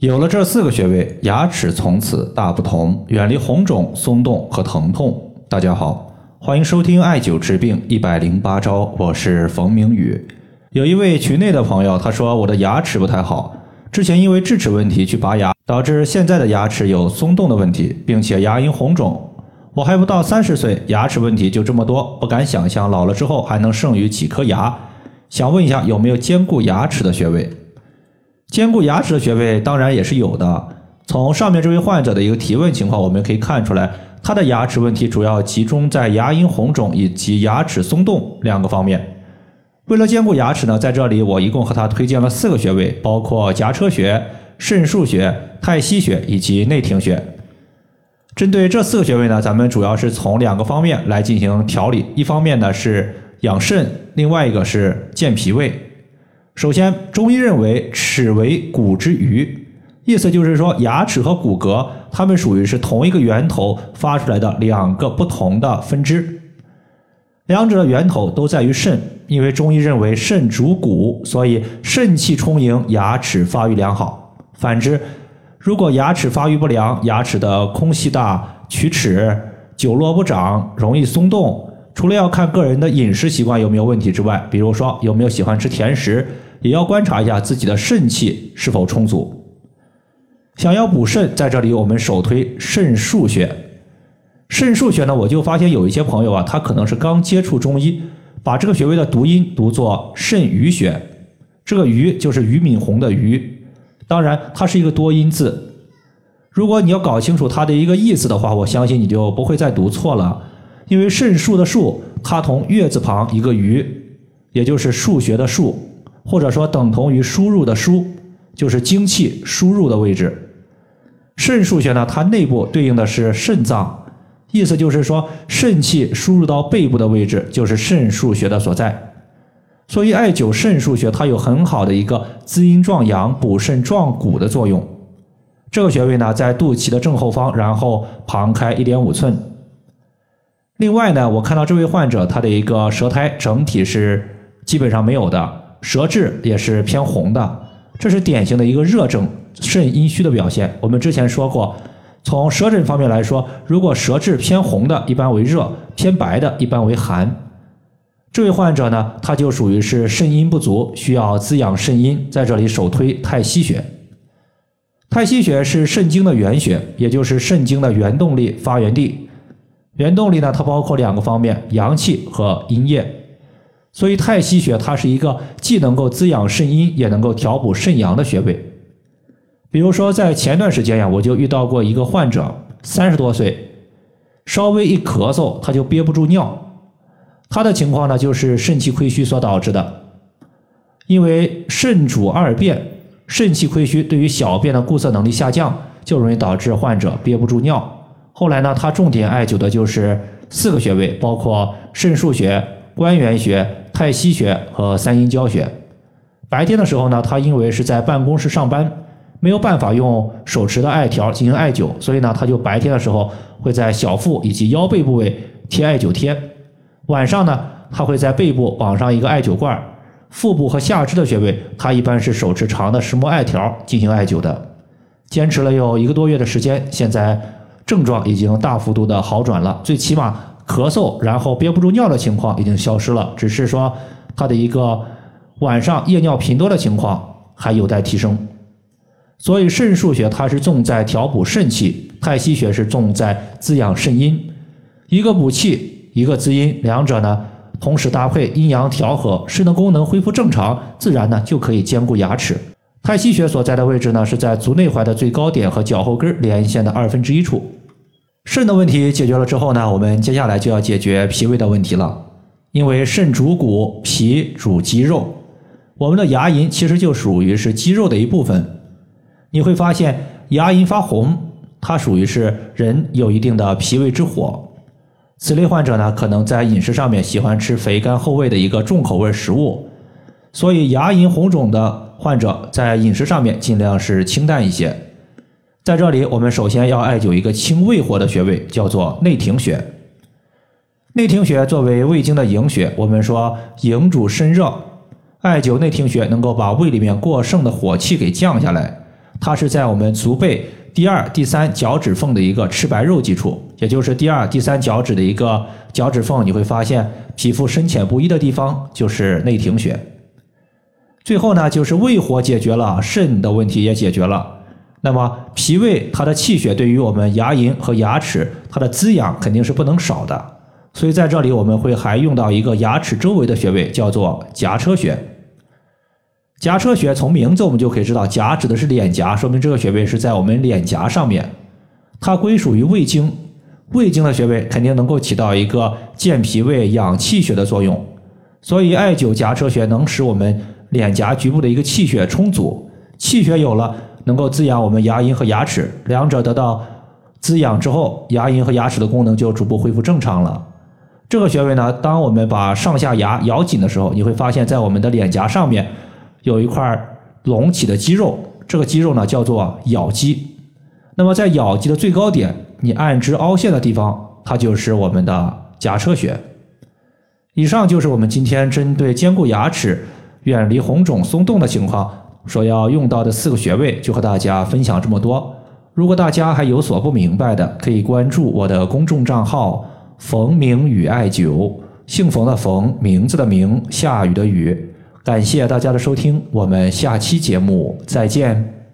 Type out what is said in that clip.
有了这四个穴位，牙齿从此大不同，远离红肿、松动和疼痛。大家好，欢迎收听艾灸治病一百零八招，我是冯明宇。有一位群内的朋友，他说我的牙齿不太好，之前因为智齿问题去拔牙，导致现在的牙齿有松动的问题，并且牙龈红肿。我还不到三十岁，牙齿问题就这么多，不敢想象老了之后还能剩余几颗牙。想问一下，有没有兼顾牙齿的穴位？兼顾牙齿的穴位当然也是有的。从上面这位患者的一个提问情况，我们可以看出来，他的牙齿问题主要集中在牙龈红肿以及牙齿松动两个方面。为了兼顾牙齿呢，在这里我一共和他推荐了四个穴位，包括颊车穴、肾腧穴、太溪穴以及内庭穴。针对这四个穴位呢，咱们主要是从两个方面来进行调理，一方面呢是养肾，另外一个是健脾胃。首先，中医认为齿为骨之余，意思就是说牙齿和骨骼它们属于是同一个源头发出来的两个不同的分支，两者的源头都在于肾。因为中医认为肾主骨，所以肾气充盈，牙齿发育良好。反之，如果牙齿发育不良，牙齿的空隙大、龋齿、久落不长、容易松动，除了要看个人的饮食习惯有没有问题之外，比如说有没有喜欢吃甜食。也要观察一下自己的肾气是否充足。想要补肾，在这里我们首推肾腧穴。肾腧穴呢，我就发现有一些朋友啊，他可能是刚接触中医，把这个穴位的读音读作肾俞穴。这个俞就是俞敏洪的俞，当然它是一个多音字。如果你要搞清楚它的一个意思的话，我相信你就不会再读错了。因为肾腧的腧，它同月字旁一个俞，也就是腧穴的腧。或者说等同于输入的输，就是精气输入的位置。肾腧穴呢，它内部对应的是肾脏，意思就是说肾气输入到背部的位置就是肾腧穴的所在。所以艾灸肾腧穴，它有很好的一个滋阴壮阳、补肾壮骨的作用。这个穴位呢，在肚脐的正后方，然后旁开一点五寸。另外呢，我看到这位患者他的一个舌苔整体是基本上没有的。舌质也是偏红的，这是典型的一个热症、肾阴虚的表现。我们之前说过，从舌诊方面来说，如果舌质偏红的，一般为热；偏白的，一般为寒。这位患者呢，他就属于是肾阴不足，需要滋养肾阴。在这里首推太溪穴。太溪穴是肾经的原穴，也就是肾经的原动力发源地。原动力呢，它包括两个方面：阳气和阴液。所以太溪穴它是一个既能够滋养肾阴，也能够调补肾阳的穴位。比如说在前段时间呀，我就遇到过一个患者，三十多岁，稍微一咳嗽他就憋不住尿。他的情况呢就是肾气亏虚所导致的。因为肾主二便，肾气亏虚对于小便的固涩能力下降，就容易导致患者憋不住尿。后来呢，他重点艾灸的就是四个穴位，包括肾腧穴、关元穴。太溪穴和三阴交穴。白天的时候呢，他因为是在办公室上班，没有办法用手持的艾条进行艾灸，所以呢，他就白天的时候会在小腹以及腰背部位贴艾灸贴。晚上呢，他会在背部绑上一个艾灸罐。腹部和下肢的穴位，他一般是手持长的石墨艾条进行艾灸的。坚持了有一个多月的时间，现在症状已经大幅度的好转了，最起码。咳嗽，然后憋不住尿的情况已经消失了，只是说他的一个晚上夜尿频多的情况还有待提升。所以肾腧穴它是重在调补肾气，太溪穴是重在滋养肾阴，一个补气，一个滋阴，两者呢同时搭配，阴阳调和，肾的功能恢复正常，自然呢就可以兼顾牙齿。太溪穴所在的位置呢是在足内踝的最高点和脚后跟连线的二分之一处。肾的问题解决了之后呢，我们接下来就要解决脾胃的问题了。因为肾主骨，脾主肌肉，我们的牙龈其实就属于是肌肉的一部分。你会发现牙龈发红，它属于是人有一定的脾胃之火。此类患者呢，可能在饮食上面喜欢吃肥甘厚味的一个重口味食物，所以牙龈红肿的患者在饮食上面尽量是清淡一些。在这里，我们首先要艾灸一个清胃火的穴位，叫做内庭穴。内庭穴作为胃经的营穴，我们说营主身热，艾灸内庭穴能够把胃里面过剩的火气给降下来，它是在我们足背第二、第三脚趾缝的一个赤白肉基础，也就是第二、第三脚趾的一个脚趾缝，你会发现皮肤深浅不一的地方就是内庭穴。最后呢，就是胃火解决了，肾的问题也解决了。那么脾胃它的气血对于我们牙龈和牙齿它的滋养肯定是不能少的。所以在这里我们会还用到一个牙齿周围的穴位，叫做颊车穴。颊车穴从名字我们就可以知道，颊指的是脸颊，说明这个穴位是在我们脸颊上面。它归属于胃经，胃经的穴位肯定能够起到一个健脾胃、养气血的作用。所以艾灸颊车穴能使我们脸颊局部的一个气血充足，气血有了，能够滋养我们牙龈和牙齿，两者得到滋养之后，牙龈和牙齿的功能就逐步恢复正常了。这个穴位呢，当我们把上下牙咬紧的时候，你会发现在我们的脸颊上面。有一块隆起的肌肉，这个肌肉呢叫做咬肌。那么在咬肌的最高点，你按之凹陷的地方，它就是我们的颊车穴。以上就是我们今天针对坚固牙齿、远离红肿松动的情况所要用到的四个穴位，就和大家分享这么多。如果大家还有所不明白的，可以关注我的公众账号“冯明宇艾灸”，姓冯的冯，名字的名，下雨的雨。感谢大家的收听，我们下期节目再见。